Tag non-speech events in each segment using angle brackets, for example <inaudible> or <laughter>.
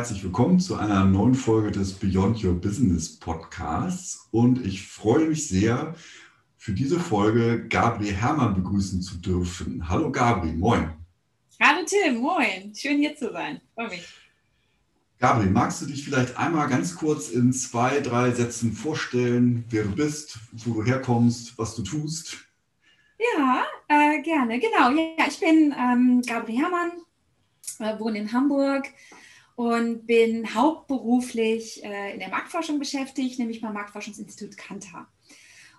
Herzlich willkommen zu einer neuen Folge des Beyond Your Business Podcasts. Und ich freue mich sehr, für diese Folge Gabriel Hermann begrüßen zu dürfen. Hallo Gabriel, moin. Hallo Tim, moin. Schön hier zu sein. Freue mich. Gabriel, magst du dich vielleicht einmal ganz kurz in zwei, drei Sätzen vorstellen, wer du bist, wo du herkommst, was du tust? Ja, äh, gerne. Genau. Ja, ich bin ähm, Gabriel Hermann, äh, wohne in Hamburg, und bin hauptberuflich äh, in der Marktforschung beschäftigt, nämlich beim Marktforschungsinstitut Kantar.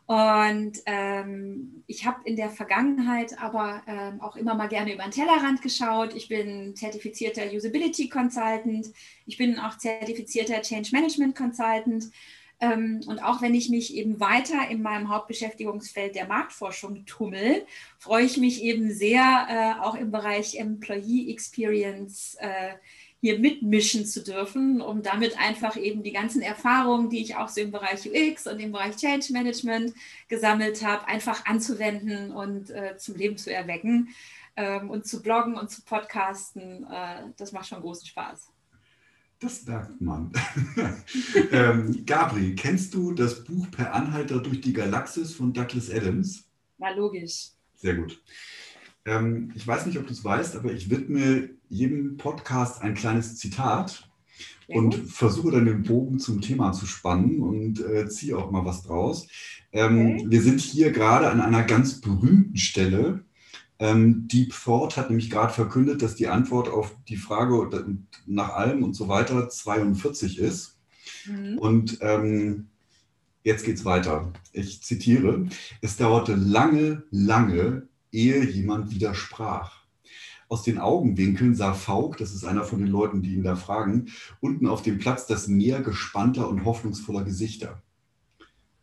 Und ähm, ich habe in der Vergangenheit aber ähm, auch immer mal gerne über den Tellerrand geschaut. Ich bin zertifizierter Usability Consultant. Ich bin auch zertifizierter Change Management Consultant. Ähm, und auch wenn ich mich eben weiter in meinem Hauptbeschäftigungsfeld der Marktforschung tummel, freue ich mich eben sehr, äh, auch im Bereich Employee Experience äh, hier mitmischen zu dürfen, um damit einfach eben die ganzen Erfahrungen, die ich auch so im Bereich UX und im Bereich Change Management gesammelt habe, einfach anzuwenden und äh, zum Leben zu erwecken. Ähm, und zu bloggen und zu podcasten, äh, das macht schon großen Spaß. Das merkt man. <laughs> ähm, Gabri, kennst du das Buch Per Anhalter durch die Galaxis von Douglas Adams? Na, logisch. Sehr gut. Ähm, ich weiß nicht, ob du es weißt, aber ich widme jedem Podcast ein kleines Zitat ja. und versuche dann den Bogen zum Thema zu spannen und äh, ziehe auch mal was draus. Ähm, okay. Wir sind hier gerade an einer ganz berühmten Stelle. Ähm, Deep Thought hat nämlich gerade verkündet, dass die Antwort auf die Frage nach allem und so weiter 42 ist. Mhm. Und ähm, jetzt geht es weiter. Ich zitiere, es dauerte lange, lange, ehe jemand widersprach. Aus den Augenwinkeln sah Faulk, das ist einer von den Leuten, die ihn da fragen, unten auf dem Platz das Meer gespannter und hoffnungsvoller Gesichter.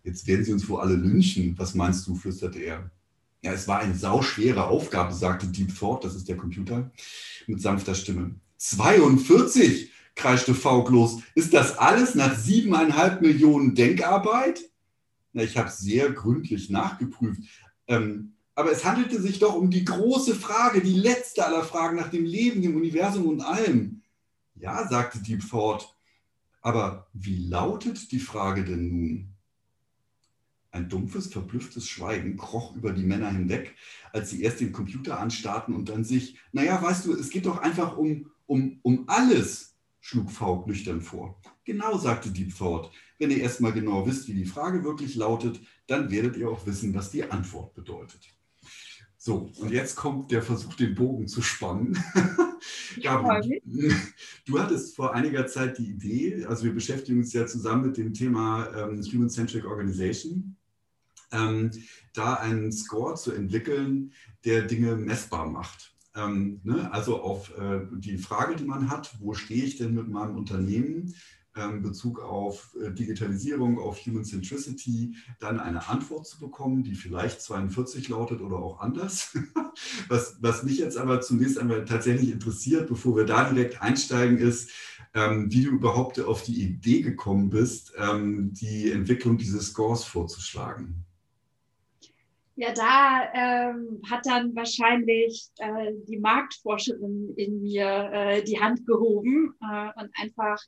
Jetzt werden sie uns wohl alle lynchen. Was meinst du? flüsterte er. Ja, es war eine sauschwere Aufgabe, sagte Deep Thought, das ist der Computer, mit sanfter Stimme. 42, kreischte Faulk los. Ist das alles nach siebeneinhalb Millionen Denkarbeit? Na, ich habe sehr gründlich nachgeprüft. Ähm, aber es handelte sich doch um die große Frage, die letzte aller Fragen nach dem Leben, dem Universum und allem. Ja, sagte Deep Thought. Aber wie lautet die Frage denn nun? Ein dumpfes, verblüfftes Schweigen kroch über die Männer hinweg, als sie erst den Computer anstarrten und dann sich, naja, weißt du, es geht doch einfach um, um, um alles, schlug Faulk nüchtern vor. Genau, sagte Deep Thought. Wenn ihr erstmal genau wisst, wie die Frage wirklich lautet, dann werdet ihr auch wissen, was die Antwort bedeutet. So, und jetzt kommt der Versuch, den Bogen zu spannen. Gabi, <laughs> <laughs> du hattest vor einiger Zeit die Idee, also wir beschäftigen uns ja zusammen mit dem Thema ähm, Human-Centric Organization, ähm, da einen Score zu entwickeln, der Dinge messbar macht. Ähm, ne? Also auf äh, die Frage, die man hat, wo stehe ich denn mit meinem Unternehmen? Ähm, Bezug auf äh, Digitalisierung, auf Human Centricity, dann eine Antwort zu bekommen, die vielleicht 42 lautet oder auch anders. <laughs> Was, was mich jetzt aber zunächst einmal tatsächlich interessiert, bevor wir da direkt einsteigen, ist, ähm, wie du überhaupt auf die Idee gekommen bist, ähm, die Entwicklung dieses Scores vorzuschlagen. Ja, da ähm, hat dann wahrscheinlich äh, die Marktforscherin in mir äh, die Hand gehoben äh, und einfach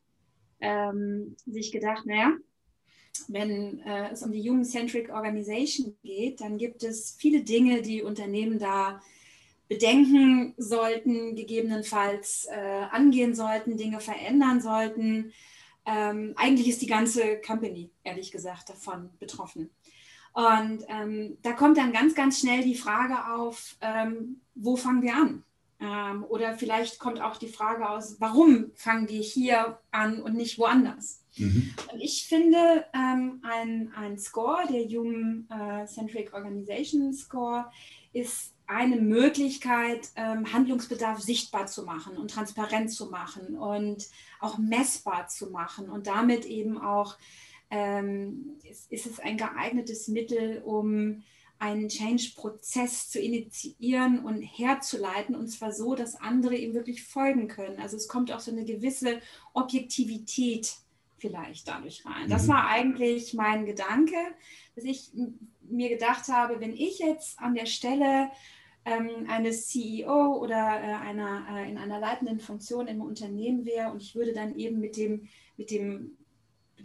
ähm, sich gedacht, naja, wenn äh, es um die Human-Centric Organization geht, dann gibt es viele Dinge, die Unternehmen da bedenken sollten, gegebenenfalls äh, angehen sollten, Dinge verändern sollten. Ähm, eigentlich ist die ganze Company, ehrlich gesagt, davon betroffen. Und ähm, da kommt dann ganz, ganz schnell die Frage auf, ähm, wo fangen wir an? Ähm, oder vielleicht kommt auch die Frage aus, warum fangen wir hier an und nicht woanders? Mhm. Und ich finde, ähm, ein, ein Score, der Human äh, Centric Organization Score, ist eine Möglichkeit, ähm, Handlungsbedarf sichtbar zu machen und transparent zu machen und auch messbar zu machen. Und damit eben auch ähm, ist, ist, es ein geeignetes Mittel, um einen Change-Prozess zu initiieren und herzuleiten, und zwar so, dass andere ihm wirklich folgen können. Also es kommt auch so eine gewisse Objektivität vielleicht dadurch rein. Das mhm. war eigentlich mein Gedanke, dass ich mir gedacht habe, wenn ich jetzt an der Stelle ähm, eines CEO oder äh, einer, äh, in einer leitenden Funktion im Unternehmen wäre und ich würde dann eben mit dem, mit dem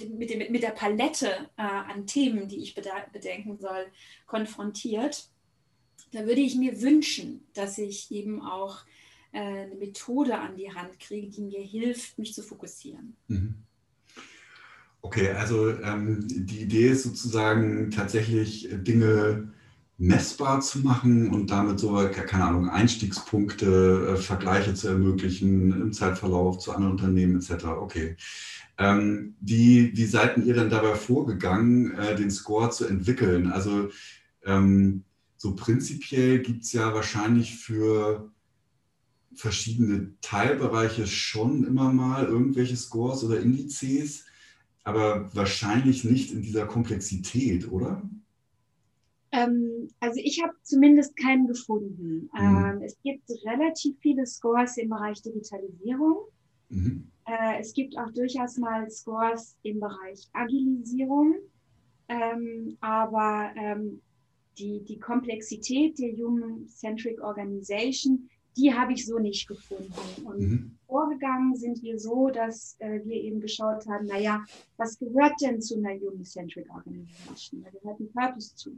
mit, dem, mit der Palette äh, an Themen, die ich bedenken soll, konfrontiert, da würde ich mir wünschen, dass ich eben auch äh, eine Methode an die Hand kriege, die mir hilft, mich zu fokussieren. Mhm. Okay, also ähm, die Idee ist sozusagen tatsächlich Dinge messbar zu machen und damit so, keine Ahnung, Einstiegspunkte, äh, Vergleiche zu ermöglichen im Zeitverlauf zu anderen Unternehmen etc. Okay. Ähm, wie, wie seid ihr denn dabei vorgegangen, äh, den Score zu entwickeln? Also ähm, so prinzipiell gibt es ja wahrscheinlich für verschiedene Teilbereiche schon immer mal irgendwelche Scores oder Indizes, aber wahrscheinlich nicht in dieser Komplexität, oder? Ähm, also ich habe zumindest keinen gefunden. Mhm. Ähm, es gibt relativ viele Scores im Bereich Digitalisierung. Mhm. Äh, es gibt auch durchaus mal Scores im Bereich Agilisierung. Ähm, aber ähm, die, die Komplexität der Human-Centric Organization, die habe ich so nicht gefunden. Und mhm. vorgegangen sind wir so, dass äh, wir eben geschaut haben, naja, was gehört denn zu einer Human-Centric Organization? Da gehört ein Purpose zu.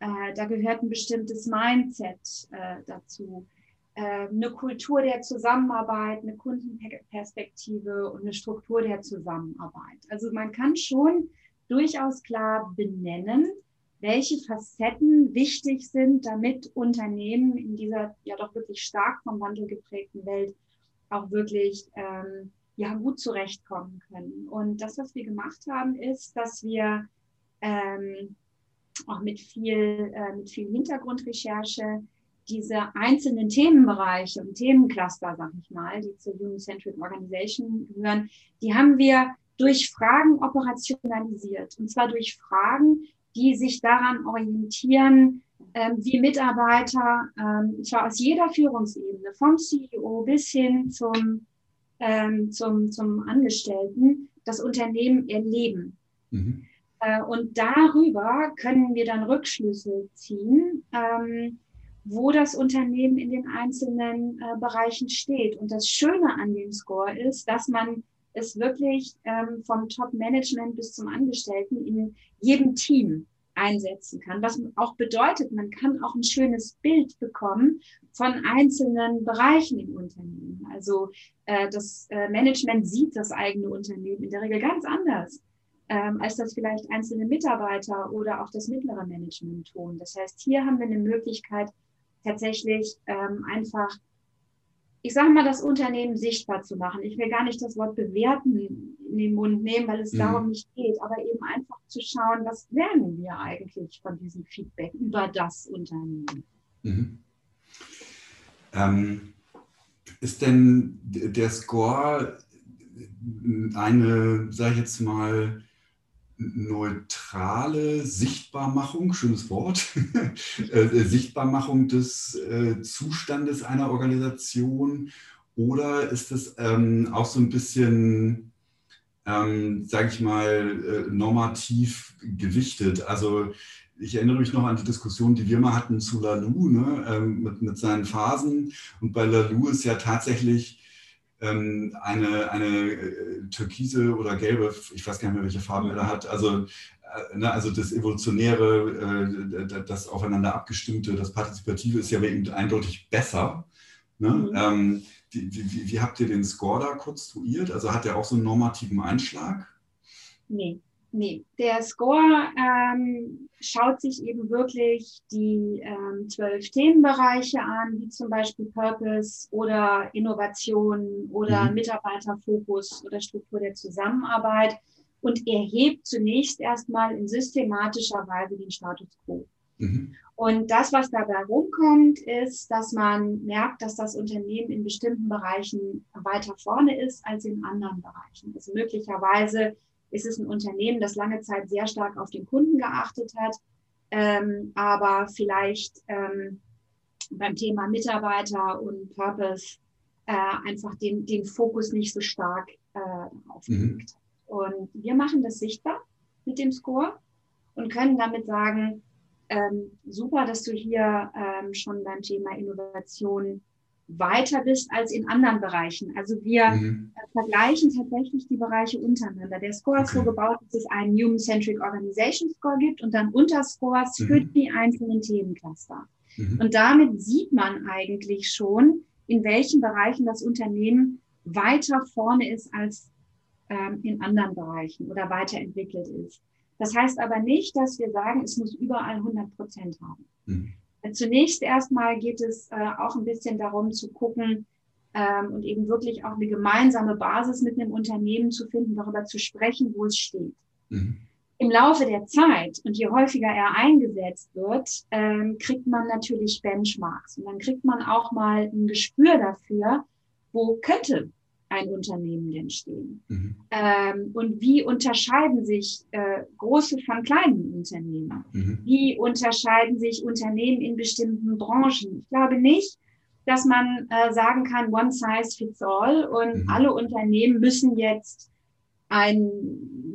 Äh, da gehört ein bestimmtes Mindset äh, dazu. Äh, eine Kultur der Zusammenarbeit, eine Kundenperspektive und eine Struktur der Zusammenarbeit. Also man kann schon durchaus klar benennen, welche Facetten wichtig sind, damit Unternehmen in dieser ja doch wirklich stark vom Wandel geprägten Welt auch wirklich ähm, ja gut zurechtkommen können. Und das, was wir gemacht haben, ist, dass wir ähm, auch mit viel, äh, mit viel Hintergrundrecherche diese einzelnen Themenbereiche und Themencluster, sag ich mal, die zur Human-Centric Organization gehören, die haben wir durch Fragen operationalisiert. Und zwar durch Fragen, die sich daran orientieren, ähm, wie Mitarbeiter, ähm, zwar aus jeder Führungsebene, vom CEO bis hin zum, ähm, zum, zum Angestellten, das Unternehmen erleben. Mhm. Äh, und darüber können wir dann Rückschlüsse ziehen, ähm, wo das Unternehmen in den einzelnen äh, Bereichen steht. Und das Schöne an dem Score ist, dass man es wirklich ähm, vom Top-Management bis zum Angestellten in jedem Team einsetzen kann. Was auch bedeutet, man kann auch ein schönes Bild bekommen von einzelnen Bereichen im Unternehmen. Also äh, das äh, Management sieht das eigene Unternehmen in der Regel ganz anders ähm, als das vielleicht einzelne Mitarbeiter oder auch das mittlere Management tun. Das heißt, hier haben wir eine Möglichkeit, tatsächlich ähm, einfach, ich sage mal, das Unternehmen sichtbar zu machen. Ich will gar nicht das Wort bewerten in den Mund nehmen, weil es mhm. darum nicht geht, aber eben einfach zu schauen, was lernen wir eigentlich von diesem Feedback über das Unternehmen. Mhm. Ähm, ist denn der Score eine, sage ich jetzt mal, neutrale Sichtbarmachung, schönes Wort, <laughs> äh, äh, Sichtbarmachung des äh, Zustandes einer Organisation oder ist es ähm, auch so ein bisschen, ähm, sage ich mal, normativ gewichtet? Also ich erinnere mich noch an die Diskussion, die wir mal hatten zu Lalou ne, ähm, mit, mit seinen Phasen. Und bei Lalou ist ja tatsächlich ähm, eine, eine äh, türkise oder gelbe, ich weiß gar nicht mehr, welche Farbe er da hat, also, äh, ne, also das Evolutionäre, äh, das aufeinander abgestimmte, das Partizipative ist ja bei ihm eindeutig besser. Ne? Mhm. Ähm, wie, wie, wie, habt ihr den Score da konstruiert? Also hat er auch so einen normativen Einschlag? Nee, Nee, der Score ähm, schaut sich eben wirklich die ähm, zwölf Themenbereiche an, wie zum Beispiel Purpose oder Innovation oder mhm. Mitarbeiterfokus oder Struktur der Zusammenarbeit und erhebt zunächst erstmal in systematischer Weise den Status quo. Mhm. Und das, was dabei rumkommt, ist, dass man merkt, dass das Unternehmen in bestimmten Bereichen weiter vorne ist als in anderen Bereichen. Also möglicherweise ist es ein Unternehmen, das lange Zeit sehr stark auf den Kunden geachtet hat, ähm, aber vielleicht ähm, beim Thema Mitarbeiter und Purpose äh, einfach den, den Fokus nicht so stark äh, aufgelegt. Mhm. Und wir machen das sichtbar mit dem Score und können damit sagen, ähm, super, dass du hier ähm, schon beim Thema Innovation weiter bist als in anderen Bereichen. Also wir mhm. vergleichen tatsächlich die Bereiche untereinander. Der Score ist okay. so gebaut, dass es einen Human-Centric Organization Score gibt und dann Unterscores mhm. für die einzelnen Themencluster. Mhm. Und damit sieht man eigentlich schon, in welchen Bereichen das Unternehmen weiter vorne ist als ähm, in anderen Bereichen oder weiterentwickelt ist. Das heißt aber nicht, dass wir sagen, es muss überall 100 Prozent haben. Mhm. Zunächst erstmal geht es äh, auch ein bisschen darum zu gucken ähm, und eben wirklich auch eine gemeinsame Basis mit einem Unternehmen zu finden, darüber zu sprechen, wo es steht. Mhm. Im Laufe der Zeit und je häufiger er eingesetzt wird, ähm, kriegt man natürlich Benchmarks und dann kriegt man auch mal ein Gespür dafür, wo könnte ein Unternehmen denn stehen? Mhm. Ähm, und wie unterscheiden sich äh, große von kleinen Unternehmen? Mhm. Wie unterscheiden sich Unternehmen in bestimmten Branchen? Ich glaube nicht, dass man äh, sagen kann, one size fits all und mhm. alle Unternehmen müssen jetzt ein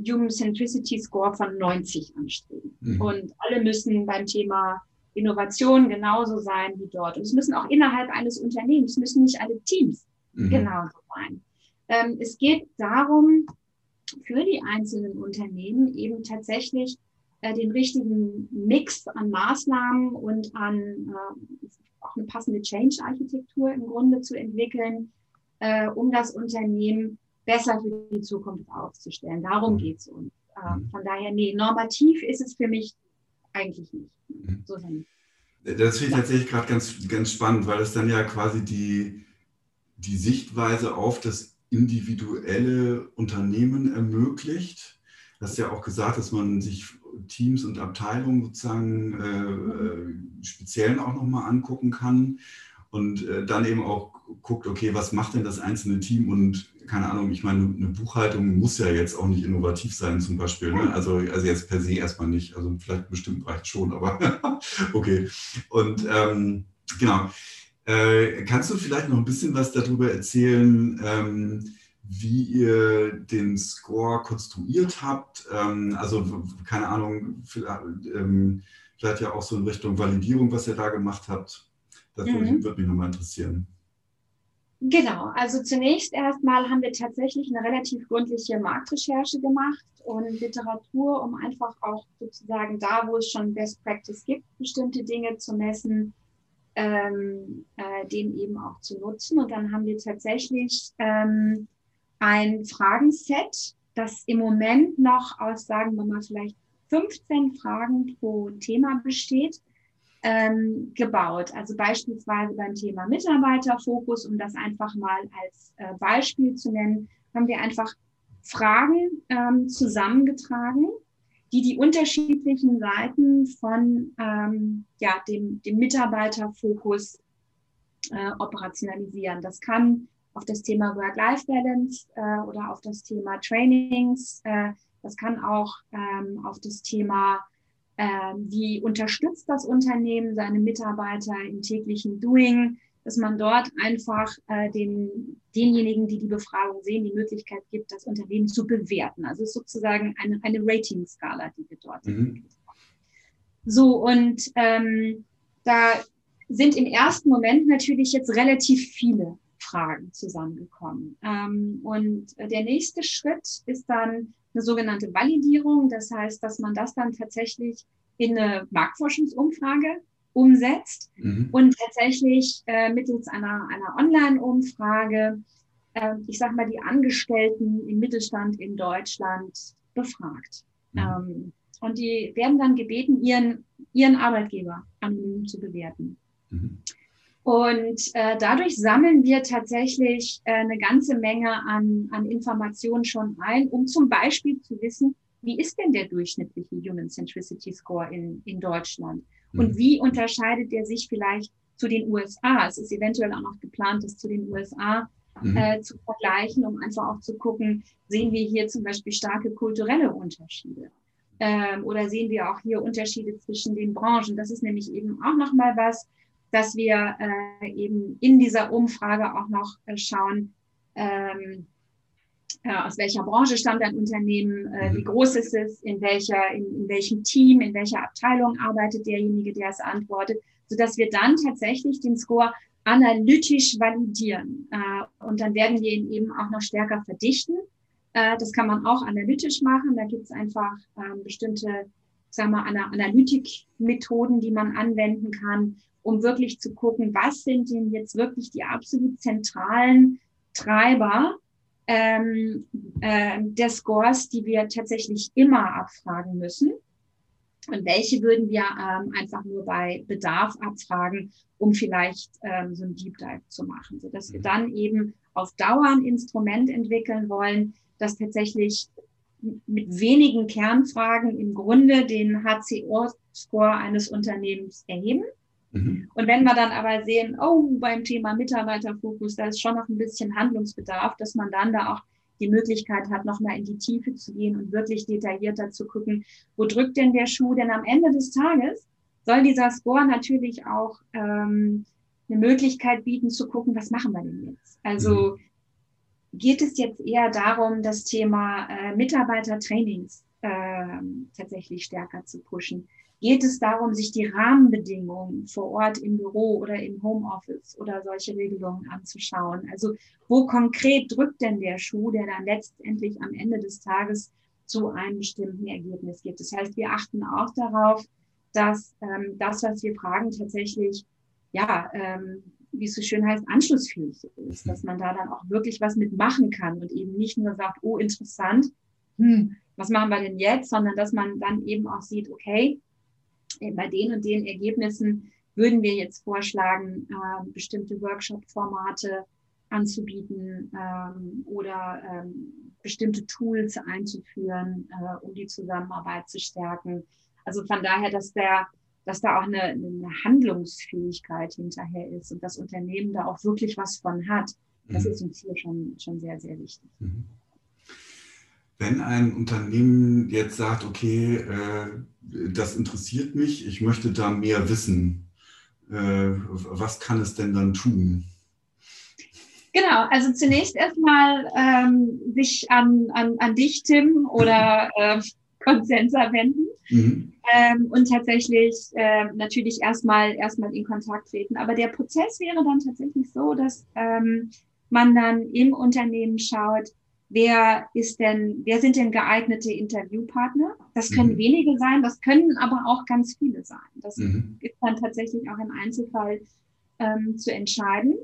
Human Centricity Score von 90 anstreben. Mhm. Und alle müssen beim Thema Innovation genauso sein wie dort. Und es müssen auch innerhalb eines Unternehmens, müssen nicht alle Teams mhm. genauso sein. Ähm, es geht darum, für die einzelnen Unternehmen eben tatsächlich äh, den richtigen Mix an Maßnahmen und an äh, auch eine passende Change-Architektur im Grunde zu entwickeln, äh, um das Unternehmen besser für die Zukunft aufzustellen. Darum mhm. geht es uns. Äh, mhm. von daher, nee, normativ ist es für mich eigentlich nicht. Mhm. So das finde ich tatsächlich gerade ganz, ganz spannend, weil es dann ja quasi die, die Sichtweise auf das individuelle Unternehmen ermöglicht. Du hast ja auch gesagt, dass man sich Teams und Abteilungen sozusagen äh, speziell auch nochmal angucken kann und äh, dann eben auch guckt, okay, was macht denn das einzelne Team und keine Ahnung, ich meine, eine Buchhaltung muss ja jetzt auch nicht innovativ sein zum Beispiel. Ne? Also, also jetzt per se erstmal nicht. Also vielleicht bestimmt reicht schon, aber <laughs> okay. Und ähm, genau. Äh, kannst du vielleicht noch ein bisschen was darüber erzählen, ähm, wie ihr den Score konstruiert habt? Ähm, also, keine Ahnung, vielleicht, ähm, vielleicht, ja auch so in Richtung Validierung, was ihr da gemacht habt. Das mhm. würde, würde mich nochmal interessieren. Genau, also zunächst erstmal haben wir tatsächlich eine relativ gründliche Marktrecherche gemacht und Literatur, um einfach auch sozusagen da, wo es schon Best Practice gibt, bestimmte Dinge zu messen, ähm, äh, den eben auch zu nutzen. Und dann haben wir tatsächlich ähm, ein Fragenset, das im Moment noch aus, sagen wir mal, vielleicht 15 Fragen pro Thema besteht, ähm, gebaut. Also beispielsweise beim Thema Mitarbeiterfokus, um das einfach mal als äh, Beispiel zu nennen, haben wir einfach Fragen ähm, zusammengetragen, die die unterschiedlichen Seiten von ähm, ja, dem, dem Mitarbeiterfokus äh, operationalisieren. Das kann auf das Thema Work-Life-Balance äh, oder auf das Thema Trainings. Äh, das kann auch ähm, auf das Thema, äh, wie unterstützt das Unternehmen seine Mitarbeiter im täglichen Doing, dass man dort einfach äh, den, denjenigen, die die Befragung sehen, die Möglichkeit gibt, das Unternehmen zu bewerten. Also es ist sozusagen eine, eine Rating-Skala, die wir dort mhm. So, und ähm, da sind im ersten Moment natürlich jetzt relativ viele Fragen zusammengekommen. Ähm, und der nächste Schritt ist dann eine sogenannte Validierung. Das heißt, dass man das dann tatsächlich in eine Marktforschungsumfrage umsetzt mhm. und tatsächlich äh, mittels einer, einer Online-Umfrage, äh, ich sage mal, die Angestellten im Mittelstand in Deutschland befragt. Mhm. Ähm, und die werden dann gebeten, ihren, ihren Arbeitgeber anonym zu bewerten. Mhm. Und äh, dadurch sammeln wir tatsächlich äh, eine ganze Menge an, an Informationen schon ein, um zum Beispiel zu wissen, wie ist denn der durchschnittliche Human Centricity Score in, in Deutschland? Und mhm. wie unterscheidet der sich vielleicht zu den USA? Es ist eventuell auch noch geplant, das zu den USA mhm. äh, zu vergleichen, um einfach auch zu gucken, sehen wir hier zum Beispiel starke kulturelle Unterschiede? Ähm, oder sehen wir auch hier Unterschiede zwischen den Branchen? Das ist nämlich eben auch nochmal was, dass wir äh, eben in dieser Umfrage auch noch äh, schauen, ähm, äh, aus welcher Branche stammt ein Unternehmen, äh, wie mhm. groß ist es, in, welcher, in, in welchem Team, in welcher Abteilung arbeitet derjenige, der es antwortet, sodass wir dann tatsächlich den Score analytisch validieren. Äh, und dann werden wir ihn eben auch noch stärker verdichten. Äh, das kann man auch analytisch machen. Da gibt es einfach ähm, bestimmte, sagen wir, Analytikmethoden, die man anwenden kann, um wirklich zu gucken, was sind denn jetzt wirklich die absolut zentralen Treiber ähm, äh, der Scores, die wir tatsächlich immer abfragen müssen. Und welche würden wir ähm, einfach nur bei Bedarf abfragen, um vielleicht ähm, so ein Deep Dive zu machen, so dass wir mhm. dann eben auf Dauer ein Instrument entwickeln wollen, das tatsächlich mit wenigen Kernfragen im Grunde den HCO-Score eines Unternehmens erheben. Mhm. Und wenn wir dann aber sehen, oh, beim Thema Mitarbeiterfokus, da ist schon noch ein bisschen Handlungsbedarf, dass man dann da auch die Möglichkeit hat, nochmal in die Tiefe zu gehen und wirklich detaillierter zu gucken, wo drückt denn der Schuh? Denn am Ende des Tages soll dieser Score natürlich auch ähm, eine Möglichkeit bieten zu gucken, was machen wir denn jetzt? Also mhm. geht es jetzt eher darum, das Thema äh, Mitarbeitertrainings äh, tatsächlich stärker zu pushen? Geht es darum, sich die Rahmenbedingungen vor Ort im Büro oder im Homeoffice oder solche Regelungen anzuschauen? Also wo konkret drückt denn der Schuh, der dann letztendlich am Ende des Tages zu einem bestimmten Ergebnis geht? Das heißt, wir achten auch darauf, dass ähm, das, was wir fragen, tatsächlich, ja, ähm, wie es so schön heißt, anschlussfähig ist, dass man da dann auch wirklich was mitmachen kann und eben nicht nur sagt, oh, interessant, hm, was machen wir denn jetzt, sondern dass man dann eben auch sieht, okay, bei den und den Ergebnissen würden wir jetzt vorschlagen, äh, bestimmte Workshop-Formate anzubieten ähm, oder ähm, bestimmte Tools einzuführen, äh, um die Zusammenarbeit zu stärken. Also von daher, dass der dass da auch eine, eine Handlungsfähigkeit hinterher ist und das Unternehmen da auch wirklich was von hat. Das mhm. ist uns hier schon, schon sehr, sehr wichtig. Mhm. Wenn ein Unternehmen jetzt sagt, okay, äh, das interessiert mich, ich möchte da mehr wissen, äh, was kann es denn dann tun? Genau, also zunächst erstmal ähm, sich an, an, an dich, Tim, oder <laughs> äh, Consensa wenden mhm. ähm, und tatsächlich äh, natürlich erstmal erstmal in Kontakt treten. Aber der Prozess wäre dann tatsächlich so, dass ähm, man dann im Unternehmen schaut, wer ist denn, wer sind denn geeignete Interviewpartner? Das können mhm. wenige sein, das können aber auch ganz viele sein. Das mhm. ist dann tatsächlich auch im Einzelfall ähm, zu entscheiden.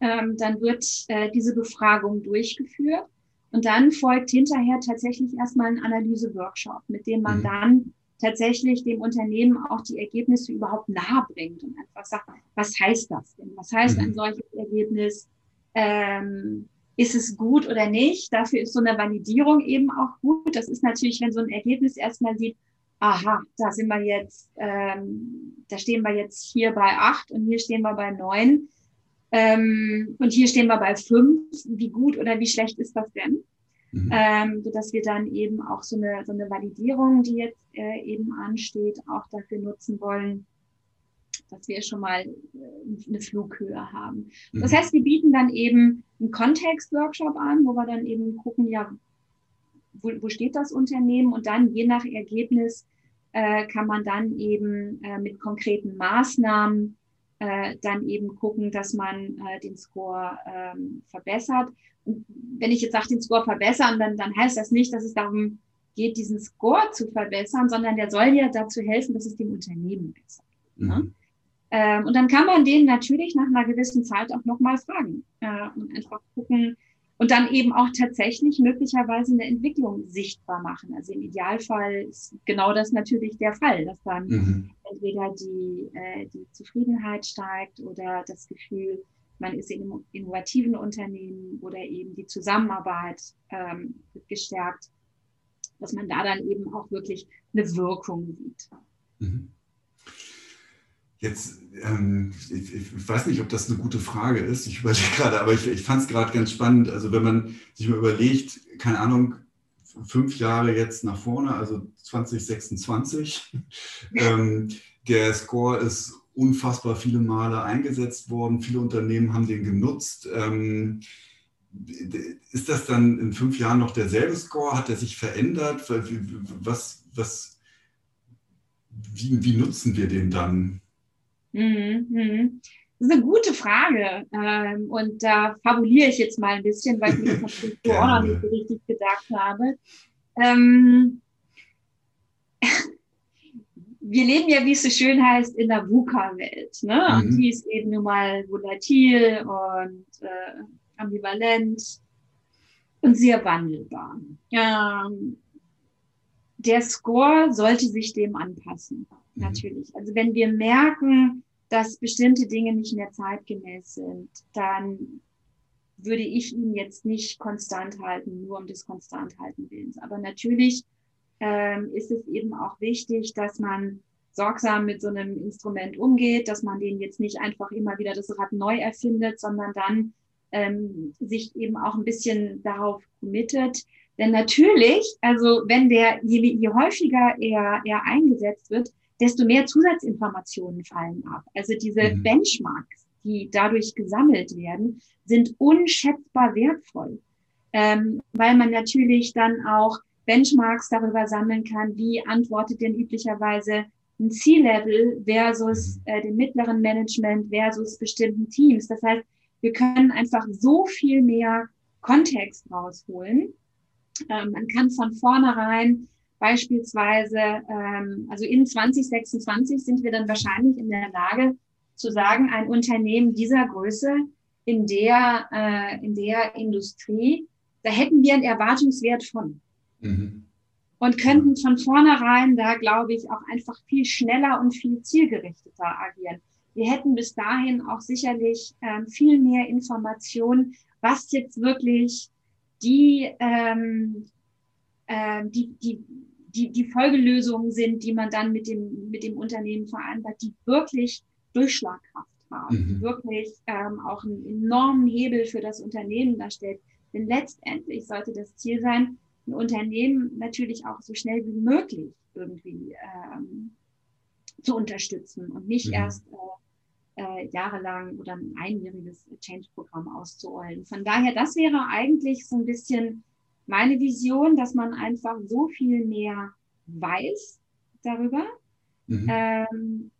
Ähm, dann wird äh, diese Befragung durchgeführt und dann folgt hinterher tatsächlich erstmal ein Analyse-Workshop, mit dem man mhm. dann tatsächlich dem Unternehmen auch die Ergebnisse überhaupt nahe bringt und einfach sagt, was heißt das denn? Was heißt ein mhm. solches Ergebnis? Ähm, ist es gut oder nicht? Dafür ist so eine Validierung eben auch gut. Das ist natürlich, wenn so ein Ergebnis erstmal sieht, aha, da sind wir jetzt, ähm, da stehen wir jetzt hier bei acht und hier stehen wir bei neun ähm, und hier stehen wir bei fünf. Wie gut oder wie schlecht ist das denn? Mhm. Ähm, sodass wir dann eben auch so eine, so eine Validierung, die jetzt äh, eben ansteht, auch dafür nutzen wollen, dass wir schon mal äh, eine Flughöhe haben. Mhm. Das heißt, wir bieten dann eben einen Kontext-Workshop an, wo wir dann eben gucken, ja, wo, wo steht das Unternehmen und dann je nach Ergebnis äh, kann man dann eben äh, mit konkreten Maßnahmen äh, dann eben gucken, dass man äh, den Score ähm, verbessert. Und wenn ich jetzt sage, den Score verbessern, dann, dann heißt das nicht, dass es darum geht, diesen Score zu verbessern, sondern der soll ja dazu helfen, dass es dem Unternehmen besser geht. Ne? Mhm. Ähm, und dann kann man den natürlich nach einer gewissen Zeit auch nochmal fragen äh, und einfach gucken, und dann eben auch tatsächlich möglicherweise eine Entwicklung sichtbar machen. Also im Idealfall ist genau das natürlich der Fall, dass dann mhm. entweder die, äh, die Zufriedenheit steigt oder das Gefühl, man ist in einem innovativen Unternehmen oder eben die Zusammenarbeit ähm, wird gestärkt, dass man da dann eben auch wirklich eine Wirkung sieht. Mhm. Jetzt, ähm, ich, ich, weiß nicht, ob das eine gute Frage ist. Ich überlege gerade, aber ich, ich fand es gerade ganz spannend. Also wenn man sich mal überlegt, keine Ahnung, fünf Jahre jetzt nach vorne, also 2026, <laughs> ähm, der Score ist unfassbar viele Male eingesetzt worden. Viele Unternehmen haben den genutzt. Ähm, ist das dann in fünf Jahren noch derselbe Score? Hat er sich verändert? Was, was, wie, wie nutzen wir den dann? Mhm, mhm. Das ist eine gute Frage. Ähm, und da fabuliere ich jetzt mal ein bisschen, weil ich mir das natürlich auch noch nicht so richtig gedacht habe. Ähm, <laughs> wir leben ja, wie es so schön heißt, in der VUCA-Welt. Ne? Mhm. Und die ist eben nun mal volatil und äh, ambivalent und sehr wandelbar. Ähm, der Score sollte sich dem anpassen. Natürlich. Also wenn wir merken, dass bestimmte Dinge nicht mehr zeitgemäß sind, dann würde ich ihn jetzt nicht konstant halten, nur um des konstant halten Willens. Aber natürlich ähm, ist es eben auch wichtig, dass man sorgsam mit so einem Instrument umgeht, dass man den jetzt nicht einfach immer wieder das Rad neu erfindet, sondern dann ähm, sich eben auch ein bisschen darauf committet. Denn natürlich, also wenn der, je, je häufiger er, er eingesetzt wird, desto mehr Zusatzinformationen fallen ab. Also diese mhm. Benchmarks, die dadurch gesammelt werden, sind unschätzbar wertvoll, ähm, weil man natürlich dann auch Benchmarks darüber sammeln kann, wie antwortet denn üblicherweise ein C-Level versus mhm. äh, dem mittleren Management versus bestimmten Teams. Das heißt, wir können einfach so viel mehr Kontext rausholen. Ähm, man kann von vornherein beispielsweise, ähm, also in 2026 sind wir dann wahrscheinlich in der Lage zu sagen, ein Unternehmen dieser Größe in der, äh, in der Industrie, da hätten wir einen Erwartungswert von. Mhm. Und könnten von vornherein da, glaube ich, auch einfach viel schneller und viel zielgerichteter agieren. Wir hätten bis dahin auch sicherlich ähm, viel mehr Informationen, was jetzt wirklich die, ähm, äh, die, die, die, die Folgelösungen sind, die man dann mit dem, mit dem Unternehmen vereinbart, die wirklich Durchschlagkraft haben, mhm. wirklich ähm, auch einen enormen Hebel für das Unternehmen darstellt. Denn letztendlich sollte das Ziel sein, ein Unternehmen natürlich auch so schnell wie möglich irgendwie ähm, zu unterstützen und nicht mhm. erst äh, äh, jahrelang oder ein einjähriges Change-Programm auszuollen. Von daher, das wäre eigentlich so ein bisschen meine Vision, dass man einfach so viel mehr weiß darüber, mhm. ähm,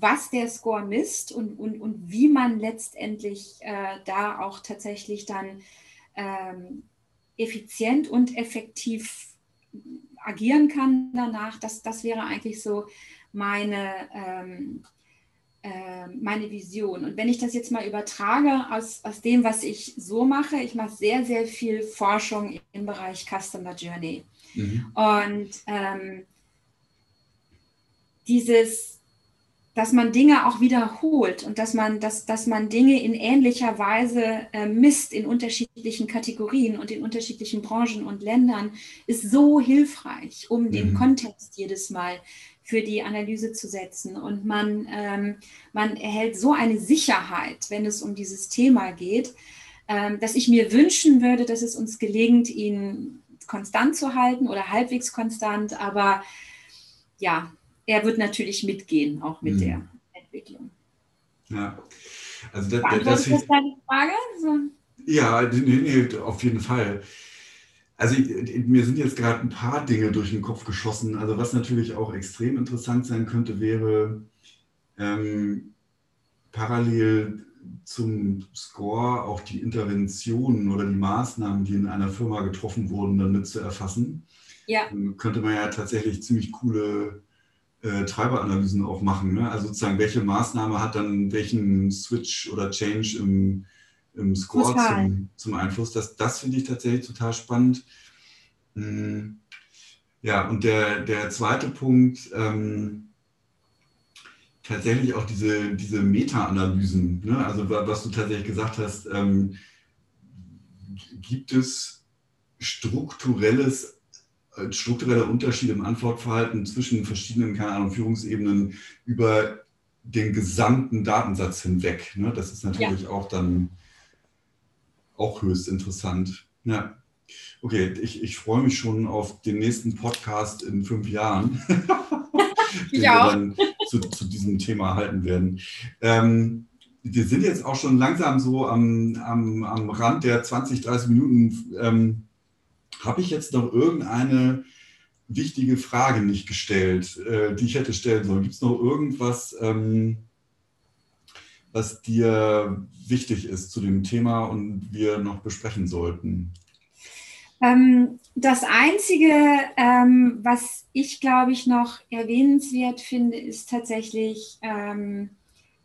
was der Score misst und, und, und wie man letztendlich äh, da auch tatsächlich dann ähm, effizient und effektiv agieren kann danach. Das, das wäre eigentlich so meine, ähm, äh, meine Vision. Und wenn ich das jetzt mal übertrage aus, aus dem, was ich so mache, ich mache sehr, sehr viel Forschung im Bereich Customer Journey. Mhm. Und ähm, dieses dass man Dinge auch wiederholt und dass man, dass, dass man Dinge in ähnlicher Weise äh, misst in unterschiedlichen Kategorien und in unterschiedlichen Branchen und Ländern, ist so hilfreich, um mhm. den Kontext jedes Mal für die Analyse zu setzen. Und man, ähm, man erhält so eine Sicherheit, wenn es um dieses Thema geht, ähm, dass ich mir wünschen würde, dass es uns gelingt, ihn konstant zu halten oder halbwegs konstant. Aber ja, er wird natürlich mitgehen, auch mit mhm. der Entwicklung. Ja, also das, das, das, deine Frage? So. Ja, auf jeden Fall. Also ich, mir sind jetzt gerade ein paar Dinge durch den Kopf geschossen. Also was natürlich auch extrem interessant sein könnte, wäre ähm, parallel zum Score auch die Interventionen oder die Maßnahmen, die in einer Firma getroffen wurden, dann mit zu erfassen. Ja. Dann könnte man ja tatsächlich ziemlich coole äh, Treiberanalysen auch machen. Ne? Also sozusagen, welche Maßnahme hat dann welchen Switch oder Change im, im Score zum, zum, Einfluss. Das, das finde ich tatsächlich total spannend. Hm. Ja, und der, der zweite Punkt, ähm, tatsächlich auch diese, diese Meta-Analysen. Ne? Also was du tatsächlich gesagt hast, ähm, gibt es strukturelles äh, strukturelle Unterschiede im Antwortverhalten zwischen verschiedenen, keine Ahnung, Führungsebenen über den gesamten Datensatz hinweg. Ne? Das ist natürlich ja. auch dann auch höchst interessant. Ja. Okay, ich, ich freue mich schon auf den nächsten Podcast in fünf Jahren, <laughs> den wir dann zu, zu, diesem Thema halten werden. Ähm, wir sind jetzt auch schon langsam so am, am, am Rand der 20, 30 Minuten. Ähm, Habe ich jetzt noch irgendeine wichtige Frage nicht gestellt, äh, die ich hätte stellen sollen? Gibt es noch irgendwas, ähm, was dir wichtig ist zu dem Thema und wir noch besprechen sollten? Ähm, das Einzige, ähm, was ich, glaube ich, noch erwähnenswert finde, ist tatsächlich, ähm,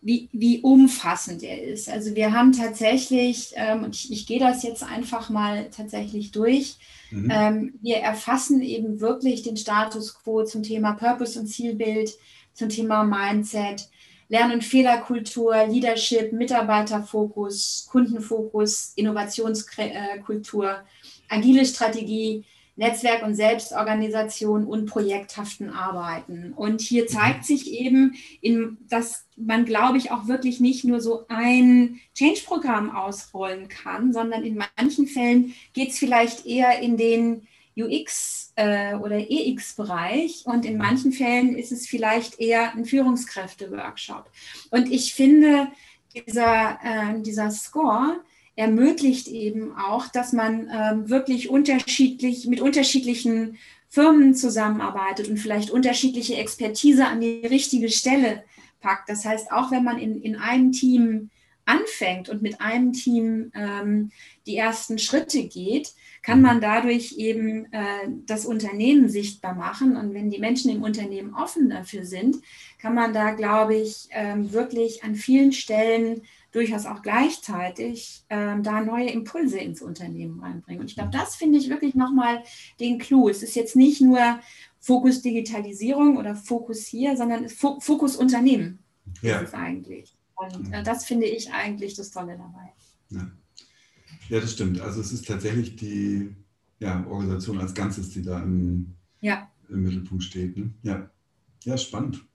wie, wie umfassend er ist. Also wir haben tatsächlich, und ich, ich gehe das jetzt einfach mal tatsächlich durch, mhm. Wir erfassen eben wirklich den Status quo zum Thema Purpose und Zielbild, zum Thema Mindset, Lern- und Fehlerkultur, Leadership, Mitarbeiterfokus, Kundenfokus, Innovationskultur, agile Strategie, Netzwerk- und Selbstorganisation und projekthaften Arbeiten. Und hier mhm. zeigt sich eben, in, dass man, glaube ich, auch wirklich nicht nur so ein Change-Programm ausrollen kann, sondern in manchen Fällen geht es vielleicht eher in den UX äh, oder EX-Bereich und in manchen Fällen ist es vielleicht eher ein Führungskräfte-Workshop. Und ich finde, dieser, äh, dieser Score, ermöglicht eben auch, dass man ähm, wirklich unterschiedlich mit unterschiedlichen Firmen zusammenarbeitet und vielleicht unterschiedliche Expertise an die richtige Stelle packt. Das heißt, auch wenn man in, in einem Team anfängt und mit einem Team ähm, die ersten Schritte geht, kann man dadurch eben äh, das Unternehmen sichtbar machen. Und wenn die Menschen im Unternehmen offen dafür sind, kann man da, glaube ich, ähm, wirklich an vielen Stellen durchaus auch gleichzeitig ähm, da neue Impulse ins Unternehmen reinbringen. Und ich glaube, das finde ich wirklich nochmal den Clou. Es ist jetzt nicht nur Fokus Digitalisierung oder Fokus hier, sondern Fokus Unternehmen ja. ist es eigentlich. Und äh, das finde ich eigentlich das Tolle dabei. Ja. ja. das stimmt. Also es ist tatsächlich die ja, Organisation als Ganzes, die da im, ja. im Mittelpunkt steht. Ne? Ja. ja, spannend.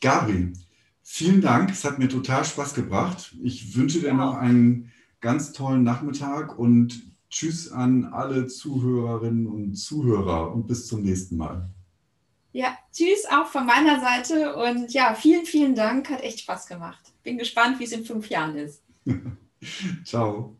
Gabri, Vielen Dank, es hat mir total Spaß gebracht. Ich wünsche dir noch einen ganz tollen Nachmittag und Tschüss an alle Zuhörerinnen und Zuhörer und bis zum nächsten Mal. Ja, tschüss auch von meiner Seite und ja, vielen, vielen Dank, hat echt Spaß gemacht. Bin gespannt, wie es in fünf Jahren ist. <laughs> Ciao.